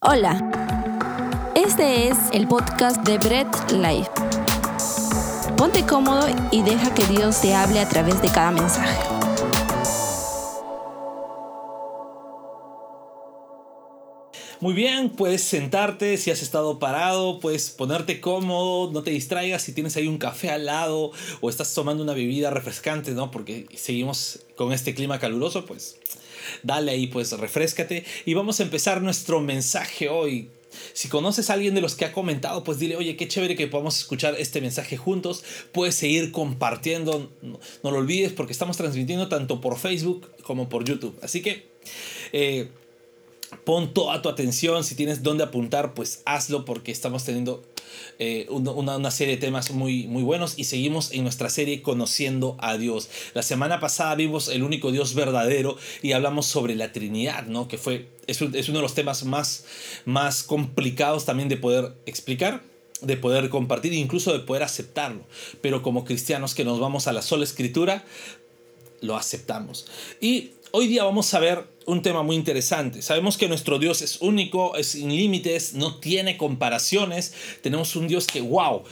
Hola, este es el podcast de Bread Life. Ponte cómodo y deja que Dios te hable a través de cada mensaje. Muy bien, puedes sentarte si has estado parado, puedes ponerte cómodo, no te distraigas si tienes ahí un café al lado o estás tomando una bebida refrescante, ¿no? Porque seguimos con este clima caluroso, pues dale ahí, pues refrescate. Y vamos a empezar nuestro mensaje hoy. Si conoces a alguien de los que ha comentado, pues dile, oye, qué chévere que podamos escuchar este mensaje juntos. Puedes seguir compartiendo, no, lo olvides porque estamos transmitiendo tanto por Facebook como por YouTube. Así que... Eh, pon toda tu atención, si tienes dónde apuntar, pues hazlo porque estamos teniendo eh, una, serie de temas muy, muy buenos y seguimos en nuestra serie Conociendo a Dios. La semana pasada vimos el único Dios verdadero y hablamos sobre la Trinidad, ¿no? Que fue, es, uno de los temas más, más complicados también de poder explicar de poder compartir incluso de poder aceptarlo. Pero como cristianos que nos vamos a la sola escritura, lo aceptamos. Y hoy día vamos a ver un tema muy interesante. Sabemos que nuestro Dios es único, es sin límites, no tiene comparaciones. Tenemos un Dios que, wow,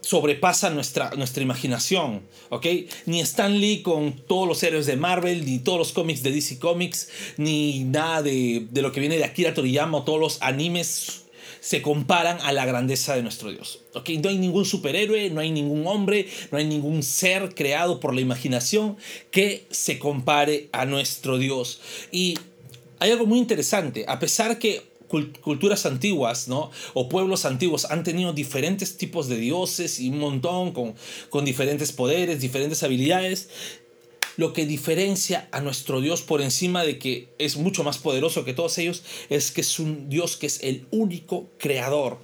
sobrepasa nuestra, nuestra imaginación, ¿ok? Ni Stan Lee con todos los héroes de Marvel, ni todos los cómics de DC Comics, ni nada de, de lo que viene de Akira Toriyama todos los animes se comparan a la grandeza de nuestro Dios. No hay ningún superhéroe, no hay ningún hombre, no hay ningún ser creado por la imaginación que se compare a nuestro Dios. Y hay algo muy interesante, a pesar que culturas antiguas, ¿no? O pueblos antiguos han tenido diferentes tipos de dioses y un montón con, con diferentes poderes, diferentes habilidades lo que diferencia a nuestro Dios por encima de que es mucho más poderoso que todos ellos es que es un Dios que es el único creador.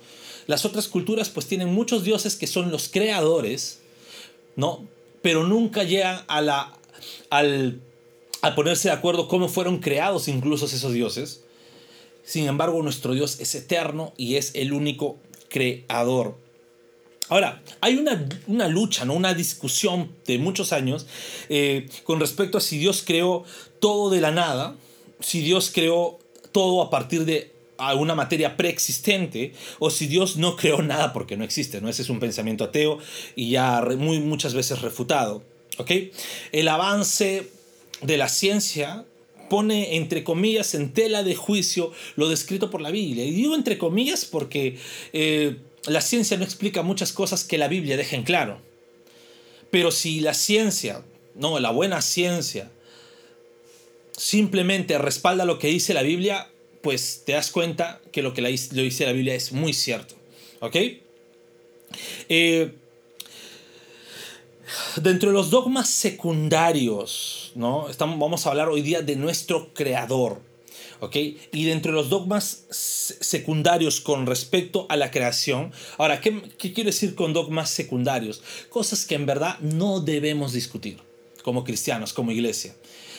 Las otras culturas pues tienen muchos dioses que son los creadores, ¿no? Pero nunca llegan a la al a ponerse de acuerdo cómo fueron creados incluso esos dioses. Sin embargo, nuestro Dios es eterno y es el único creador. Ahora, hay una, lucha, ¿no? una discusión de muchos años eh, con respecto a si Dios creó todo de la nada, si Dios creó todo a partir de alguna materia preexistente o si Dios no creó nada porque no existe, ¿no? Ese es un pensamiento ateo y ya muy, muchas veces refutado. El avance de la ciencia pone entre comillas en tela de juicio lo descrito por la Biblia. Y digo entre comillas porque... Eh, la ciencia no explica muchas cosas que la Biblia deja en claro. Pero si la ciencia, no, la buena ciencia, simplemente respalda lo que dice la Biblia, pues te das cuenta que lo que lo dice la Biblia es muy cierto. ¿Ok? Eh, dentro de los dogmas secundarios, ¿no? Estamos, vamos a hablar hoy día de nuestro creador. Y dentro de los dogmas secundarios con respecto a la creación, ahora, ¿qué, ¿qué quiero decir con dogmas secundarios? Cosas que en verdad no debemos discutir como cristianos, como iglesia.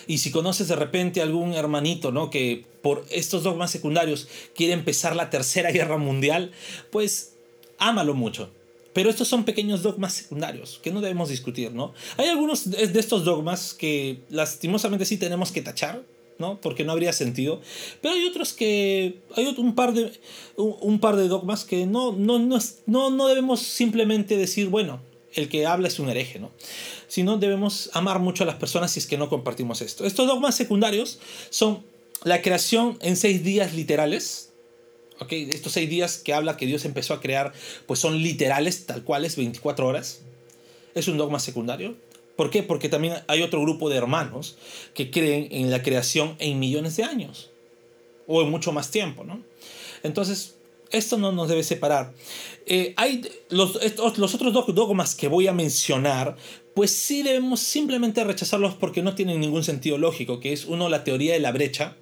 Y si conoces de repente algún hermanito, ¿no? Que por estos dogmas secundarios quiere empezar la tercera guerra mundial, pues ámalo mucho. Pero estos son pequeños dogmas secundarios que no debemos discutir, ¿no? Hay algunos de estos dogmas que lastimosamente sí tenemos que tachar, ¿no? Porque no habría sentido. Pero hay otros que. Hay un par de, un, par de dogmas que no, no, no, no, no debemos simplemente decir, bueno, el que habla es un hereje, ¿no? Sino debemos amar mucho a las personas si es que no compartimos esto. Estos dogmas secundarios son la creación en seis días literales. ¿ok? Estos seis días que habla que Dios empezó a crear, pues son literales, tal cuales, 24 horas. Es un dogma secundario. ¿Por qué? Porque también hay otro grupo de hermanos que creen en la creación en millones de años o en mucho más tiempo, ¿no? Entonces, esto no nos debe separar. Eh, hay los, los otros dos dogmas que voy a mencionar, pues sí debemos simplemente rechazarlos porque no tienen ningún sentido lógico, que es uno la teoría de la brecha,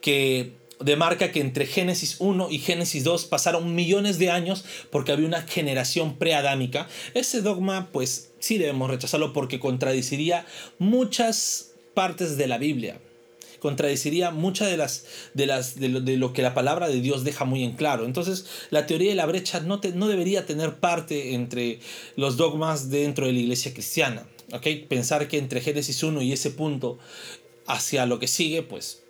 que demarca que entre Génesis 1 y Génesis 2 pasaron millones de años porque había una generación preadámica. Ese dogma, pues sí debemos rechazarlo porque contradiciría muchas partes de la Biblia. Contradiciría muchas de las, de las de lo, que la palabra de Dios deja muy en claro. Entonces, la teoría de la brecha no, no debería tener parte entre los dogmas dentro de la iglesia cristiana. ¿okay? Pensar que entre Génesis 1 y ese punto hacia lo que sigue, pues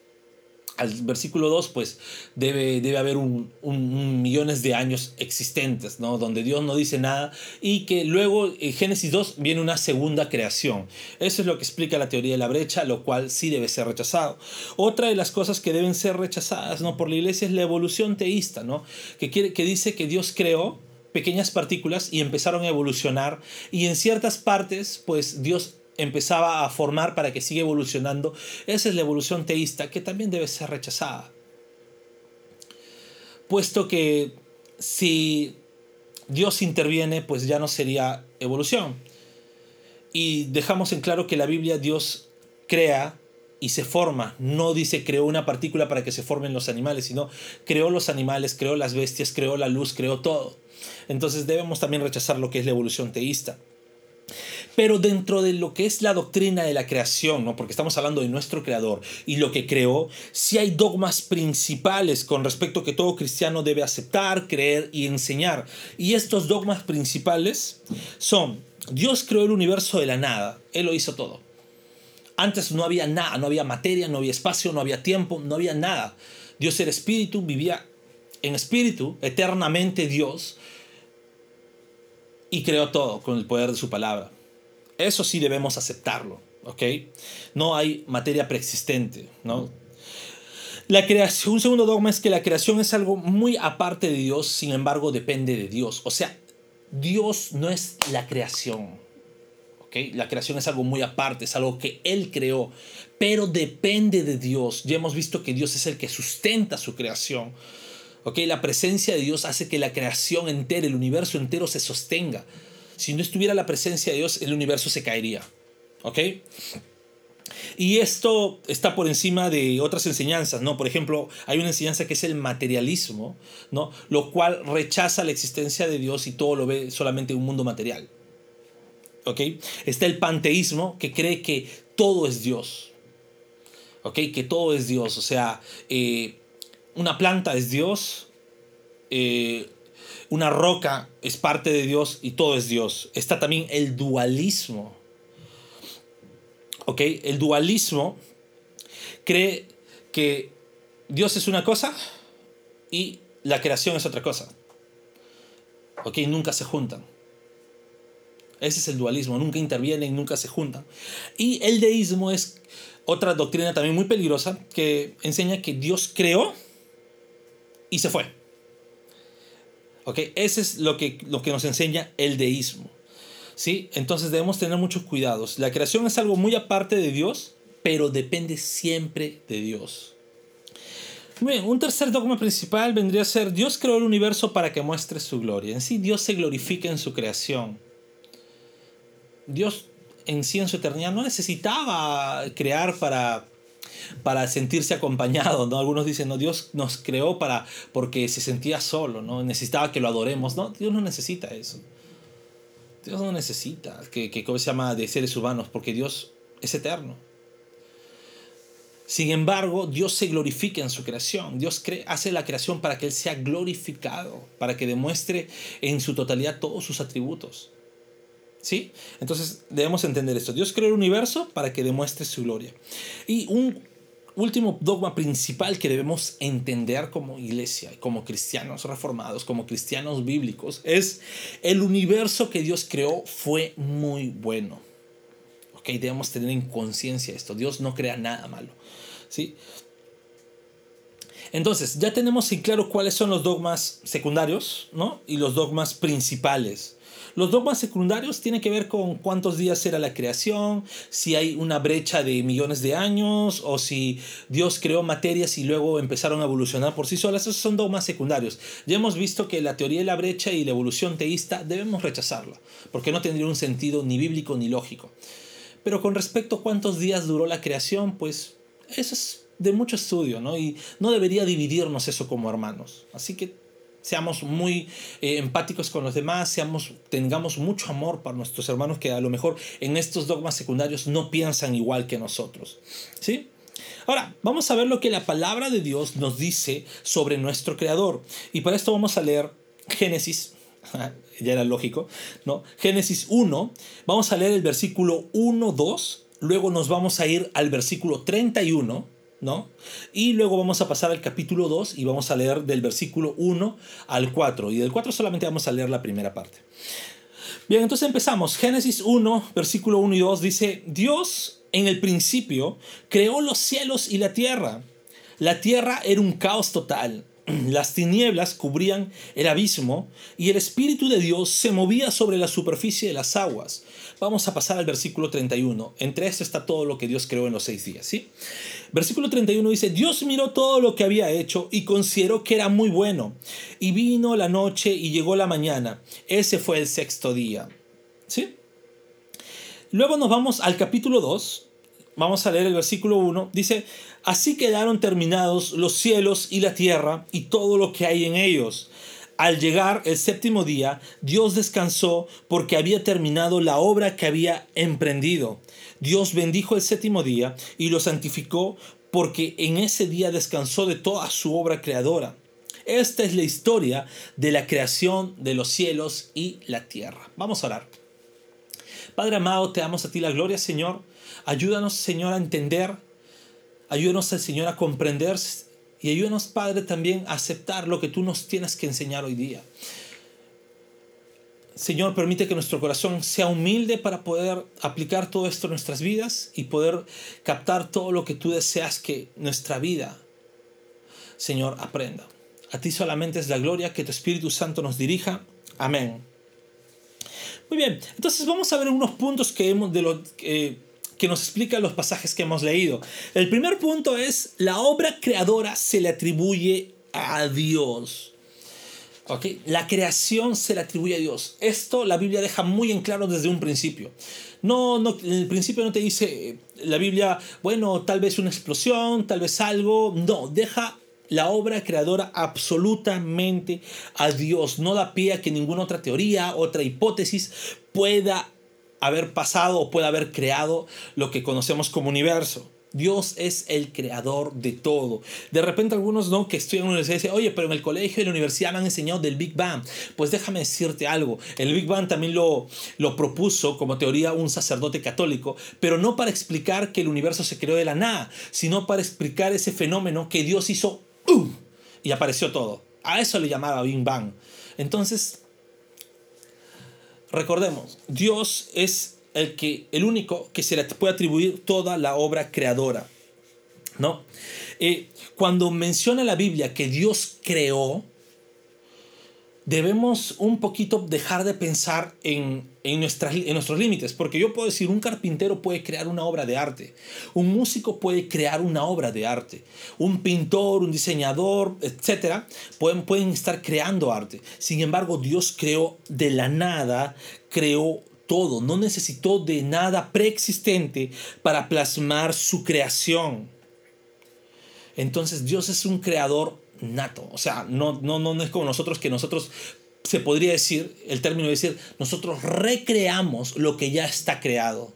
al versículo 2, pues debe, debe haber un, millones de años existentes, ¿no? Donde Dios no dice nada y que luego en Génesis 2 viene una segunda creación. Eso es lo que explica la teoría de la brecha, lo cual sí debe ser rechazado. Otra de las cosas que deben ser rechazadas, ¿no? Por la iglesia es la evolución teísta, ¿no? Que, quiere, que dice que Dios creó pequeñas partículas y empezaron a evolucionar y en ciertas partes, pues Dios empezaba a formar para que siga evolucionando. Esa es la evolución teísta que también debe ser rechazada. Puesto que si Dios interviene, pues ya no sería evolución. Y dejamos en claro que la Biblia Dios crea y se forma. No dice creó una partícula para que se formen los animales, sino creó los animales, creó las bestias, creó la luz, creó todo. Entonces debemos también rechazar lo que es la evolución teísta. Pero dentro de lo que es la doctrina de la creación, ¿no? porque estamos hablando de nuestro creador y lo que creó, sí hay dogmas principales con respecto a que todo cristiano debe aceptar, creer y enseñar. Y estos dogmas principales son, Dios creó el universo de la nada, Él lo hizo todo. Antes no había nada, no había materia, no había espacio, no había tiempo, no había nada. Dios era espíritu, vivía en espíritu, eternamente Dios, y creó todo con el poder de su palabra. Eso sí debemos aceptarlo, ¿ok? No hay materia preexistente, ¿no? La creación, un segundo dogma es que la creación es algo muy aparte de Dios, sin embargo depende de Dios. O sea, Dios no es la creación. ¿ok? La creación es algo muy aparte, es algo que Él creó, pero depende de Dios. Ya hemos visto que Dios es el que sustenta su creación. ¿ok? La presencia de Dios hace que la creación entera, el universo entero se sostenga. Si no estuviera la presencia de Dios, el universo se caería. ¿Ok? Y esto está por encima de otras enseñanzas, ¿no? Por ejemplo, hay una enseñanza que es el materialismo, ¿no? Lo cual rechaza la existencia de Dios y todo lo ve solamente en un mundo material. ¿Ok? Está el panteísmo que cree que todo es Dios. ¿Ok? Que todo es Dios. O sea, eh, una planta es Dios, eh, una roca es parte de Dios y todo es Dios. Está también el dualismo. ¿Ok? El dualismo cree que Dios es una cosa y la creación es otra cosa. ¿Ok? Nunca se juntan. Ese es el dualismo, nunca intervienen, nunca se juntan. Y el deísmo es otra doctrina también muy peligrosa que enseña que Dios creó y se fue. ¿Ok? Ese es lo que, lo que nos enseña el deísmo. ¿Sí? Entonces debemos tener muchos cuidados. La creación es algo muy aparte de Dios, pero depende siempre de Dios. Bien, un tercer dogma principal vendría a ser Dios creó el universo para que muestre su gloria. En sí, Dios se glorifica en su creación. Dios en sí en su eternidad no necesitaba crear para para sentirse acompañado, ¿no? Algunos dicen, no, Dios nos creó para, porque se sentía solo, ¿no? Necesitaba que lo adoremos, ¿no? Dios no necesita eso. Dios no necesita que, que se llama de seres humanos, porque Dios es eterno. Sin embargo, Dios se glorifica en su creación. Dios hace la creación para que Él sea glorificado, para que demuestre en su totalidad todos sus atributos. ¿Sí? Entonces debemos entender esto. Dios creó el universo para que demuestre su gloria. Y un último dogma principal que debemos entender como iglesia, como cristianos reformados, como cristianos bíblicos, es el universo que Dios creó fue muy bueno. Ok, debemos tener en conciencia esto. Dios no crea nada malo. ¿sí? Entonces, ya tenemos en claro cuáles son los dogmas secundarios ¿no? y los dogmas principales. Los dogmas secundarios tienen que ver con cuántos días era la creación, si hay una brecha de millones de años o si Dios creó materias y luego empezaron a evolucionar por sí solas. Esos son dogmas secundarios. Ya hemos visto que la teoría de la brecha y la evolución teísta debemos rechazarla, porque no tendría un sentido ni bíblico ni lógico. Pero con respecto a cuántos días duró la creación, pues eso es de mucho estudio, ¿no? Y no debería dividirnos eso como hermanos. Así que seamos muy eh, empáticos con los demás, seamos, tengamos mucho amor para nuestros hermanos que a lo mejor en estos dogmas secundarios no piensan igual que nosotros. ¿Sí? Ahora, vamos a ver lo que la palabra de Dios nos dice sobre nuestro Creador. Y para esto vamos a leer Génesis, ya era lógico, ¿no? Génesis 1, vamos a leer el versículo 1, 2, luego nos vamos a ir al versículo 31, ¿no? Y luego vamos a pasar al capítulo 2 y vamos a leer del versículo 1 al 4. Y del 4 solamente vamos a leer la primera parte. Bien, entonces empezamos. Génesis 1, versículo 1 y 2 dice, Dios en el principio creó los cielos y la tierra. La tierra era un caos total. Las tinieblas cubrían el abismo y el Espíritu de Dios se movía sobre la superficie de las aguas. Vamos a pasar al versículo 31. Entre esto está todo lo que Dios creó en los seis días. ¿sí? Versículo 31 dice, Dios miró todo lo que había hecho y consideró que era muy bueno. Y vino la noche y llegó la mañana. Ese fue el sexto día. ¿Sí? Luego nos vamos al capítulo 2. Vamos a leer el versículo 1. Dice, así quedaron terminados los cielos y la tierra y todo lo que hay en ellos al llegar el séptimo día, Dios descansó porque había terminado la obra que había emprendido. Dios bendijo el séptimo día y lo santificó porque en ese día descansó de toda su obra creadora. Esta es la historia de la creación de los cielos y la tierra. Vamos a orar. Padre amado, te damos a ti la gloria, Señor. Ayúdanos, Señor, a entender. Ayúdanos, Señor, a comprender y ayúdanos, Padre, también a aceptar lo que tú nos tienes que enseñar hoy día. Señor, permite que nuestro corazón sea humilde para poder aplicar todo esto en nuestras vidas y poder captar todo lo que tú deseas que nuestra vida, Señor, aprenda. A ti solamente es la gloria, que tu Espíritu Santo nos dirija. Amén. Muy bien, entonces vamos a ver unos puntos que hemos de lo que que nos explica los pasajes que hemos leído. El primer punto es, la obra creadora se le atribuye a Dios. La creación se le atribuye a Dios. Esto la Biblia deja muy en claro desde un principio. No, no, en el principio no te dice la Biblia, bueno, tal vez una explosión, tal vez algo. No, deja la obra creadora absolutamente a Dios. No da pie a que ninguna otra teoría, otra hipótesis pueda haber pasado o puede haber creado lo que conocemos como universo. Dios es el creador de todo. De repente algunos no que estudian en la universidad dicen, oye, pero en el colegio y la universidad me han enseñado del Big Bang. Pues déjame decirte algo. El Big Bang también lo, lo propuso como teoría un sacerdote católico, pero no para explicar que el universo se creó de la nada, sino para explicar ese fenómeno que Dios hizo ¡uh! y apareció todo. A eso le llamaba Big Bang. Entonces, Recordemos, Dios es el, que, el único que se le puede atribuir toda la obra creadora. ¿no? Eh, cuando menciona la Biblia que Dios creó, debemos un poquito dejar de pensar en, en, en nuestros límites, porque yo puedo decir, un carpintero puede crear una obra de arte, un músico puede crear una obra de arte, un pintor, un diseñador, etcétera, pueden, pueden estar creando arte. Sin embargo, Dios creó de la nada, creó todo, no necesitó de nada preexistente para plasmar su creación. Entonces Dios es un creador nato. O sea, no, no, no es como nosotros que nosotros se podría decir, el término de decir, nosotros recreamos lo que ya está creado.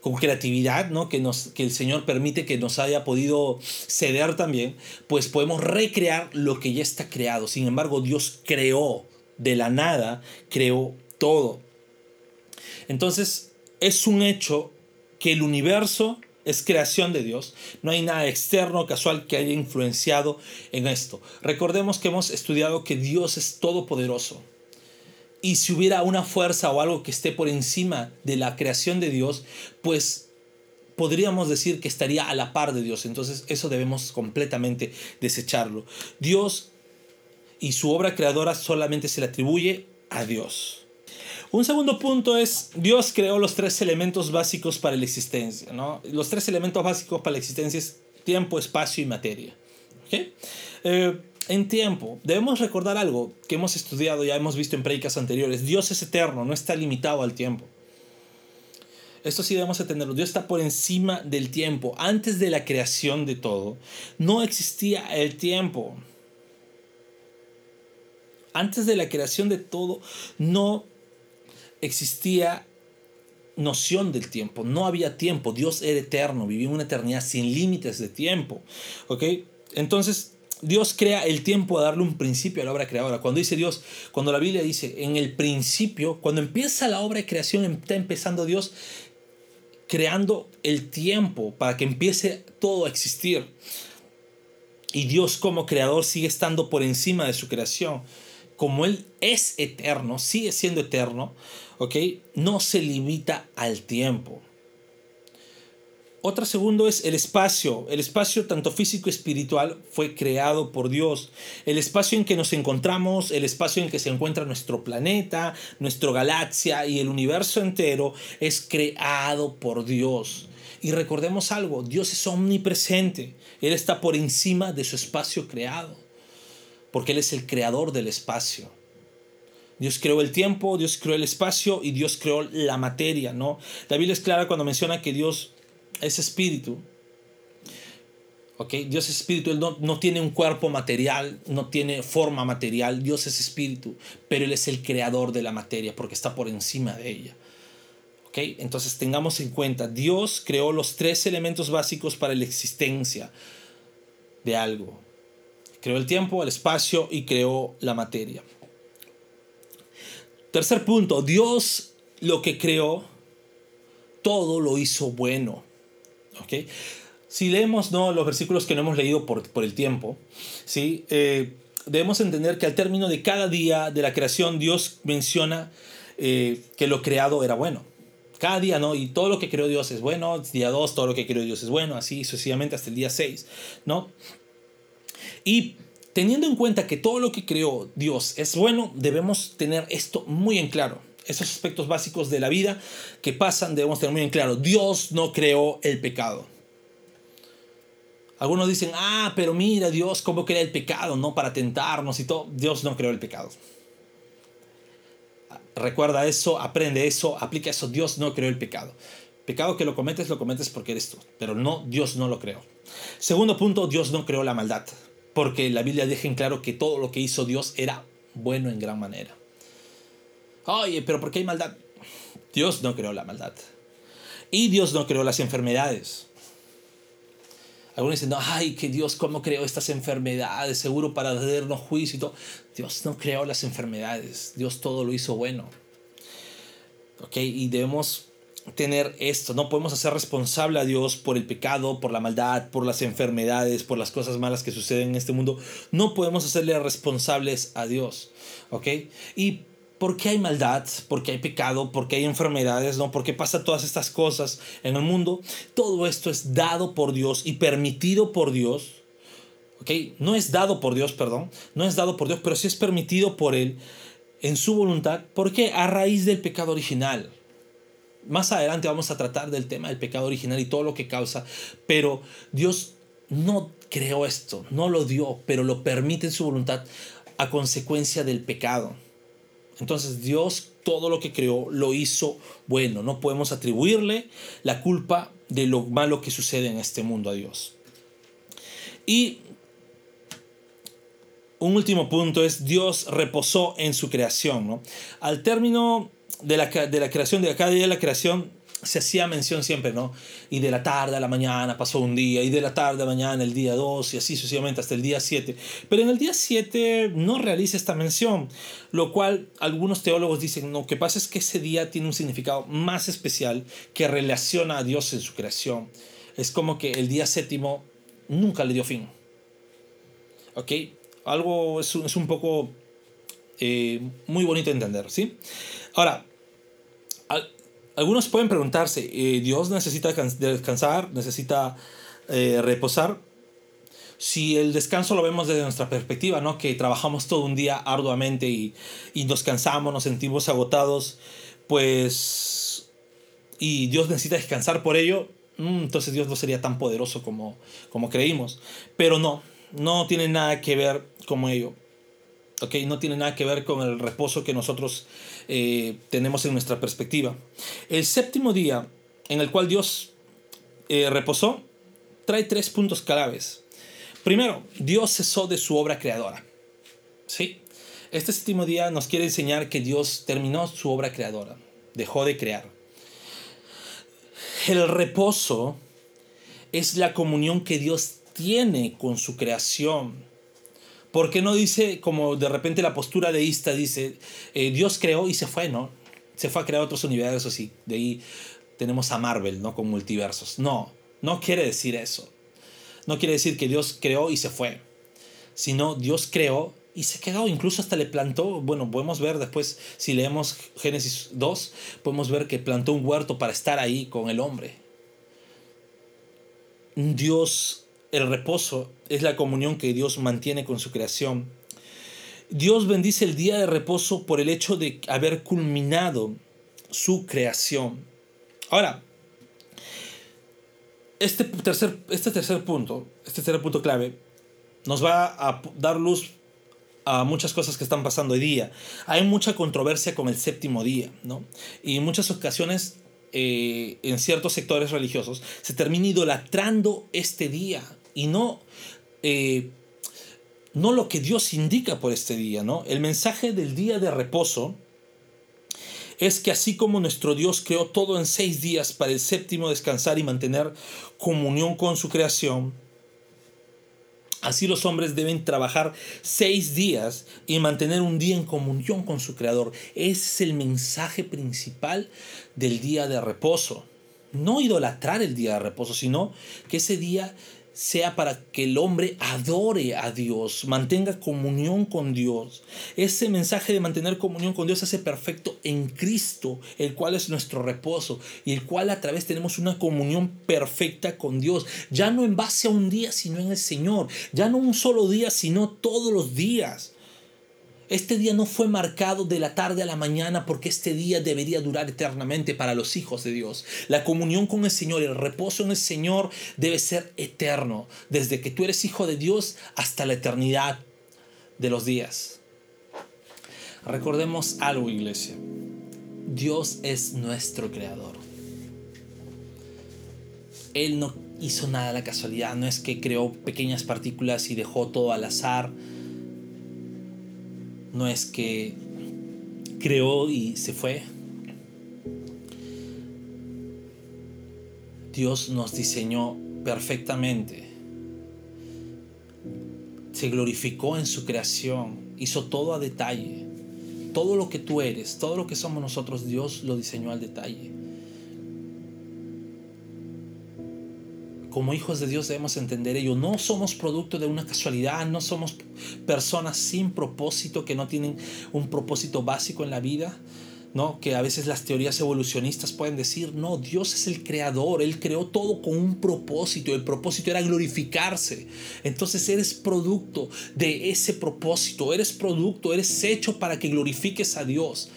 Con creatividad, ¿no? Que, nos, que el Señor permite que nos haya podido ceder también, pues podemos recrear lo que ya está creado. Sin embargo, Dios creó de la nada, creó todo. Entonces, es un hecho que el universo es creación de Dios. No hay nada externo, casual que haya influenciado en esto. Recordemos que hemos estudiado que Dios es todopoderoso. Y si hubiera una fuerza o algo que esté por encima de la creación de Dios, pues podríamos decir que estaría a la par de Dios. Entonces eso debemos completamente desecharlo. Dios y su obra creadora solamente se le atribuye a Dios. Un segundo punto es, Dios creó los tres elementos básicos para la existencia. ¿no? Los tres elementos básicos para la existencia es tiempo, espacio y materia. Eh, en tiempo, debemos recordar algo que hemos estudiado, ya hemos visto en predicas anteriores. Dios es eterno, no está limitado al tiempo. Esto sí debemos entenderlo. Dios está por encima del tiempo. Antes de la creación de todo, no existía el tiempo. Antes de la creación de todo, no existía noción del tiempo, no había tiempo, Dios era eterno, vivía una eternidad sin límites de tiempo, ¿ok? Entonces, Dios crea el tiempo a darle un principio a la obra creadora. Cuando dice Dios, cuando la Biblia dice en el principio, cuando empieza la obra de creación, está empezando Dios, creando el tiempo para que empiece todo a existir. Y Dios como creador sigue estando por encima de su creación. Como Él es eterno, sigue siendo eterno, No se limita al tiempo. Otra segundo es el espacio. El espacio tanto físico y espiritual fue creado por Dios. El espacio en que nos encontramos, el espacio en que se encuentra nuestro planeta, nuestra galaxia y el universo entero es creado por Dios. Y recordemos algo, Dios es omnipresente. Él está por encima de su espacio creado. Porque Él es el creador del espacio. Dios creó el tiempo, Dios creó el espacio y Dios creó la materia, ¿no? La Biblia es clara cuando menciona que Dios es espíritu. ¿Ok? Dios es espíritu, Él no, no, tiene un cuerpo material, no tiene forma material, Dios es espíritu, pero Él es el creador de la materia porque está por encima de ella. ¿Ok? Entonces tengamos en cuenta, Dios creó los tres elementos básicos para la existencia de algo. Creó el tiempo, el espacio y creó la materia. Tercer punto, Dios lo que creó, todo lo hizo bueno. ¿ok? Si leemos ¿no? los versículos que no hemos leído por, por el tiempo, ¿sí? Eh, debemos entender que al término de cada día de la creación, Dios menciona eh, que lo creado era bueno. Cada día, ¿no? Y todo lo que creó Dios es bueno. Día 2, todo lo que creó Dios es bueno. Así sucesivamente hasta el día 6, ¿no? Y teniendo en cuenta que todo lo que creó Dios es bueno, debemos tener esto muy en claro esos aspectos básicos de la vida que pasan debemos tener muy en claro. Dios no creó el pecado. Algunos dicen, ah, pero mira Dios cómo crea el pecado, ¿no? Para tentarnos y todo. Dios no creó el pecado. Recuerda eso, aprende eso, aplica eso. Dios no creó el pecado. Pecado que lo cometes, lo cometes porque eres tú. Pero no, Dios no lo creó. Segundo punto, Dios no creó la maldad. Porque la Biblia deja en claro que todo lo que hizo Dios era bueno en gran manera. Oye, pero ¿por qué hay maldad? Dios no creó la maldad. Y Dios no creó las enfermedades. Algunos dicen, ay, que Dios cómo creó estas enfermedades, seguro para darnos juicio y todo. Dios no creó las enfermedades, Dios todo lo hizo bueno. ¿Ok? Y debemos tener esto, no podemos hacer responsable a Dios por el pecado, por la maldad, por las enfermedades, por las cosas malas que suceden en este mundo. No podemos hacerle responsables a Dios. ¿Ok? Y ¿Por qué hay maldad? ¿Por qué hay pecado? ¿Por qué hay enfermedades? ¿No? ¿Por qué pasa todas estas cosas en el mundo? Todo esto es dado por Dios y permitido por Dios. ¿Ok? No es dado por Dios, perdón. No es dado por Dios, pero sí es permitido por Él en su voluntad. ¿Por qué? A raíz del pecado original. Más adelante vamos a tratar del tema del pecado original y todo lo que causa. Pero Dios no creó esto, no lo dio, pero lo permite en su voluntad a consecuencia del pecado. Entonces Dios todo lo que creó lo hizo bueno. No podemos atribuirle la culpa de lo malo que sucede en este mundo a Dios. Y un último punto es Dios reposó en su creación. Al término de la, de la creación, de cada día de la creación, se hacía mención siempre, ¿no? Y de la tarde a la mañana pasó un día, y de la tarde a mañana el día 2, y así sucesivamente hasta el día 7. Pero en el día 7 no realiza esta mención, lo cual algunos teólogos dicen, no, que pasa es que ese día tiene un significado más especial que relaciona a Dios en su creación. Es como que el día séptimo nunca le dio fin. ¿Ok? Algo es, es un poco eh, muy bonito de entender, ¿sí? Ahora, algunos pueden preguntarse, eh, ¿Dios necesita descansar? ¿Necesita eh, reposar? Si el descanso lo vemos desde nuestra perspectiva, ¿no? que trabajamos todo un día arduamente y, y nos cansamos, nos sentimos agotados, pues... y Dios necesita descansar por ello, mm, entonces Dios no sería tan poderoso como, como creímos. Pero no, no tiene nada que ver con ello. Okay, no tiene nada que ver con el reposo que nosotros eh, tenemos en nuestra perspectiva. El séptimo día en el cual Dios eh, reposó trae tres puntos claves. Primero, Dios cesó de su obra creadora. ¿Sí? Este séptimo día nos quiere enseñar que Dios terminó su obra creadora, dejó de crear. El reposo es la comunión que Dios tiene con su creación ¿Por qué no dice, como de repente la postura deísta dice, eh, Dios creó y se fue, ¿no? Se fue a crear otros universos y de ahí tenemos a Marvel, ¿no? Con multiversos. No, no quiere decir eso. No quiere decir que Dios creó y se fue. Sino Dios creó y se quedó, incluso hasta le plantó, bueno, podemos ver después, si leemos Génesis 2, podemos ver que plantó un huerto para estar ahí con el hombre. Dios, el reposo es la comunión que Dios mantiene con su creación. Dios bendice el día de reposo por el hecho de haber culminado su creación. Ahora, este tercer, este tercer punto, este tercer punto clave, nos va a dar luz a muchas cosas que están pasando hoy día. Hay mucha controversia con el séptimo día, ¿no? Y en muchas ocasiones, eh, en ciertos sectores religiosos, se termina idolatrando este día y no, eh, no lo que Dios indica por este día, ¿no? El mensaje del día de reposo es que así como nuestro Dios creó todo en seis días para el séptimo descansar y mantener comunión con su creación, Así los hombres deben trabajar seis días y mantener un día en comunión con su Creador. Ese es el mensaje principal del día de reposo. No idolatrar el día de reposo, sino que ese día sea para que el hombre adore a Dios, mantenga comunión con Dios. Ese mensaje de mantener comunión con Dios hace perfecto en Cristo, el cual es nuestro reposo y el cual a través tenemos una comunión perfecta con Dios, ya no en base a un día, sino en el Señor, ya no un solo día, sino todos los días. Este día no fue marcado de la tarde a la mañana porque este día debería durar eternamente para los hijos de Dios. La comunión con el Señor, el reposo en el Señor debe ser eterno, desde que tú eres hijo de Dios hasta la eternidad de los días. Recordemos algo, iglesia. Dios es nuestro creador. Él no hizo nada a la casualidad, no es que creó pequeñas partículas y dejó todo al azar no es que creó y se fue. Dios nos diseñó perfectamente. Se glorificó en su creación, hizo todo a detalle. Todo lo que tú eres, todo lo que somos nosotros, Dios lo diseñó al detalle. Como hijos de Dios debemos entender ello. No somos producto de una casualidad, no somos personas sin propósito que no tienen un propósito básico en la vida. ¿no? Que a veces las teorías evolucionistas pueden decir, no, Dios es el creador, Él creó todo con un propósito, el propósito era glorificarse. Entonces eres producto de ese propósito, eres producto, eres hecho para que glorifiques a Dios.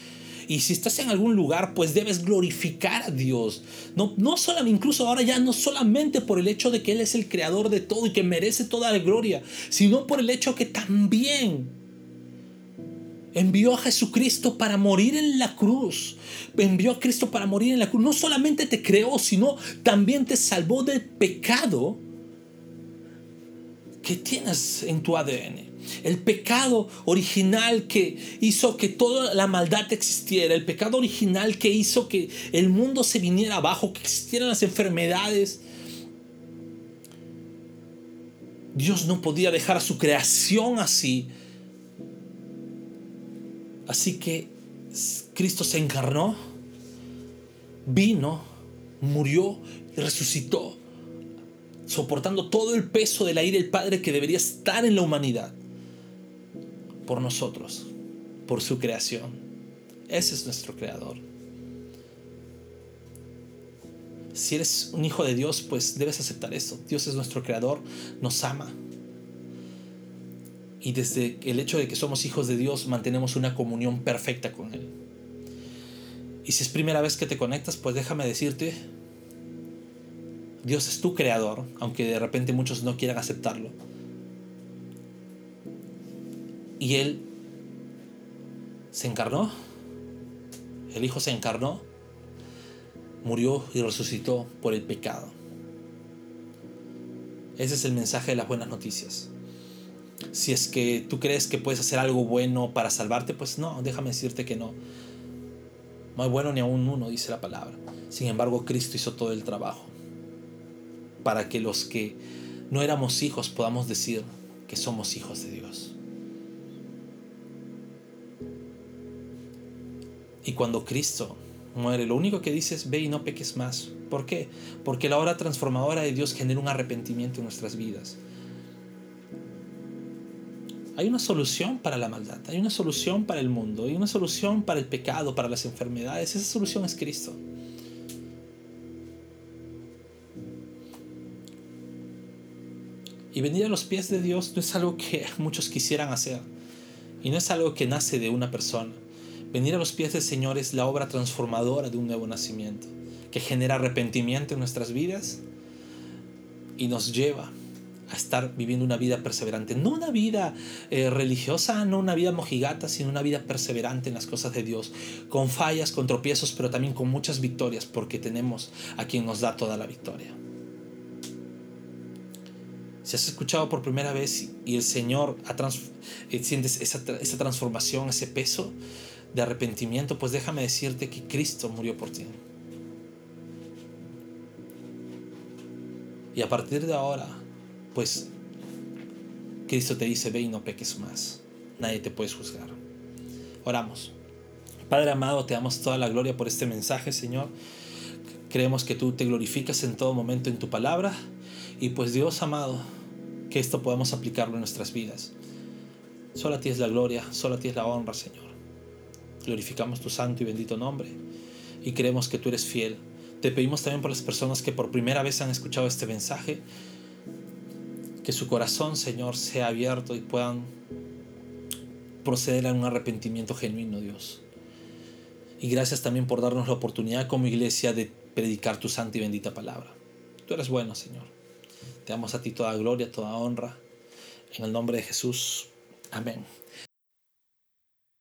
Y si estás en algún lugar, pues debes glorificar a Dios. No, no solamente, incluso ahora ya no solamente por el hecho de que Él es el creador de todo y que merece toda la gloria, sino por el hecho que también envió a Jesucristo para morir en la cruz. Envió a Cristo para morir en la cruz. No solamente te creó, sino también te salvó del pecado que tienes en tu ADN. El pecado original que hizo que toda la maldad existiera. El pecado original que hizo que el mundo se viniera abajo, que existieran las enfermedades. Dios no podía dejar a su creación así. Así que Cristo se encarnó, vino, murió y resucitó, soportando todo el peso de la ira del Padre que debería estar en la humanidad por nosotros, por su creación. Ese es nuestro creador. Si eres un hijo de Dios, pues debes aceptar eso. Dios es nuestro creador, nos ama. Y desde el hecho de que somos hijos de Dios, mantenemos una comunión perfecta con Él. Y si es primera vez que te conectas, pues déjame decirte, Dios es tu creador, aunque de repente muchos no quieran aceptarlo. Y Él se encarnó, el Hijo se encarnó, murió y resucitó por el pecado. Ese es el mensaje de las buenas noticias. Si es que tú crees que puedes hacer algo bueno para salvarte, pues no, déjame decirte que no. No hay bueno ni aún uno, dice la palabra. Sin embargo, Cristo hizo todo el trabajo para que los que no éramos hijos podamos decir que somos hijos de Dios. Y cuando Cristo muere. Lo único que dice es ve y no peques más. ¿Por qué? Porque la obra transformadora de Dios genera un arrepentimiento en nuestras vidas. Hay una solución para la maldad, hay una solución para el mundo, hay una solución para el pecado, para las enfermedades. Esa solución es Cristo. Y venir a los pies de Dios no es algo que muchos quisieran hacer. Y no es algo que nace de una persona. Venir a los pies del Señor es la obra transformadora de un nuevo nacimiento, que genera arrepentimiento en nuestras vidas y nos lleva a estar viviendo una vida perseverante. No una vida eh, religiosa, no una vida mojigata, sino una vida perseverante en las cosas de Dios, con fallas, con tropiezos, pero también con muchas victorias, porque tenemos a quien nos da toda la victoria. Si has escuchado por primera vez y el Señor ha eh, sientes esa, esa transformación, ese peso de arrepentimiento, pues déjame decirte que Cristo murió por ti. Y a partir de ahora, pues Cristo te dice, ve y no peques más. Nadie te puede juzgar. Oramos. Padre amado, te damos toda la gloria por este mensaje, Señor. Creemos que tú te glorificas en todo momento en tu palabra. Y pues Dios amado, que esto podamos aplicarlo en nuestras vidas. Solo a ti es la gloria, solo a ti es la honra, Señor. Glorificamos tu santo y bendito nombre y creemos que tú eres fiel. Te pedimos también por las personas que por primera vez han escuchado este mensaje que su corazón, Señor, sea abierto y puedan proceder a un arrepentimiento genuino, Dios. Y gracias también por darnos la oportunidad como iglesia de predicar tu santa y bendita palabra. Tú eres bueno, Señor. Te damos a ti toda gloria, toda honra. En el nombre de Jesús. Amén.